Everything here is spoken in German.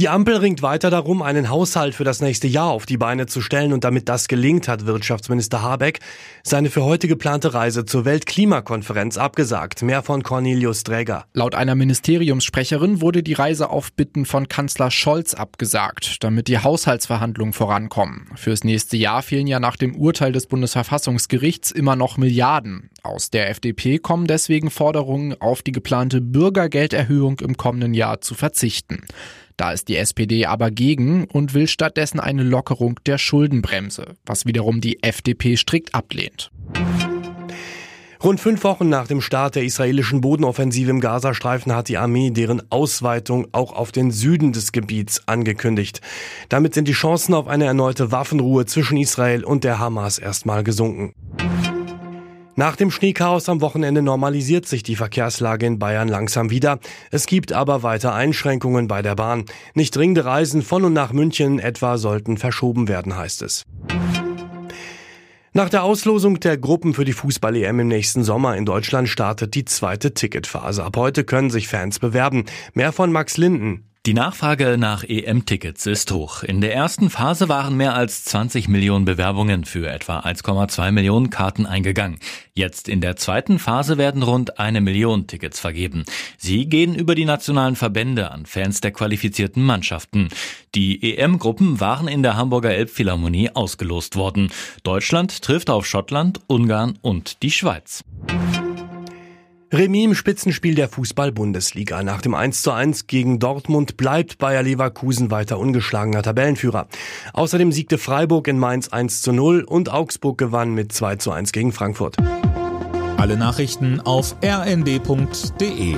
Die Ampel ringt weiter darum, einen Haushalt für das nächste Jahr auf die Beine zu stellen und damit das gelingt, hat Wirtschaftsminister Habeck seine für heute geplante Reise zur Weltklimakonferenz abgesagt. Mehr von Cornelius Dräger. Laut einer Ministeriumssprecherin wurde die Reise auf Bitten von Kanzler Scholz abgesagt, damit die Haushaltsverhandlungen vorankommen. Fürs nächste Jahr fehlen ja nach dem Urteil des Bundesverfassungsgerichts immer noch Milliarden. Aus der FDP kommen deswegen Forderungen, auf die geplante Bürgergelderhöhung im kommenden Jahr zu verzichten. Da ist die SPD aber gegen und will stattdessen eine Lockerung der Schuldenbremse, was wiederum die FDP strikt ablehnt. Rund fünf Wochen nach dem Start der israelischen Bodenoffensive im Gazastreifen hat die Armee deren Ausweitung auch auf den Süden des Gebiets angekündigt. Damit sind die Chancen auf eine erneute Waffenruhe zwischen Israel und der Hamas erstmal gesunken. Nach dem Schneechaos am Wochenende normalisiert sich die Verkehrslage in Bayern langsam wieder. Es gibt aber weiter Einschränkungen bei der Bahn. Nicht dringende Reisen von und nach München etwa sollten verschoben werden, heißt es. Nach der Auslosung der Gruppen für die Fußball-EM im nächsten Sommer in Deutschland startet die zweite Ticketphase. Ab heute können sich Fans bewerben. Mehr von Max Linden. Die Nachfrage nach EM-Tickets ist hoch. In der ersten Phase waren mehr als 20 Millionen Bewerbungen für etwa 1,2 Millionen Karten eingegangen. Jetzt in der zweiten Phase werden rund eine Million Tickets vergeben. Sie gehen über die nationalen Verbände an Fans der qualifizierten Mannschaften. Die EM-Gruppen waren in der Hamburger Elbphilharmonie ausgelost worden. Deutschland trifft auf Schottland, Ungarn und die Schweiz. Remis im Spitzenspiel der Fußball-Bundesliga. Nach dem 1:1 gegen Dortmund bleibt Bayer Leverkusen weiter ungeschlagener Tabellenführer. Außerdem siegte Freiburg in Mainz 1:0 und Augsburg gewann mit 2:1 gegen Frankfurt. Alle Nachrichten auf rnd.de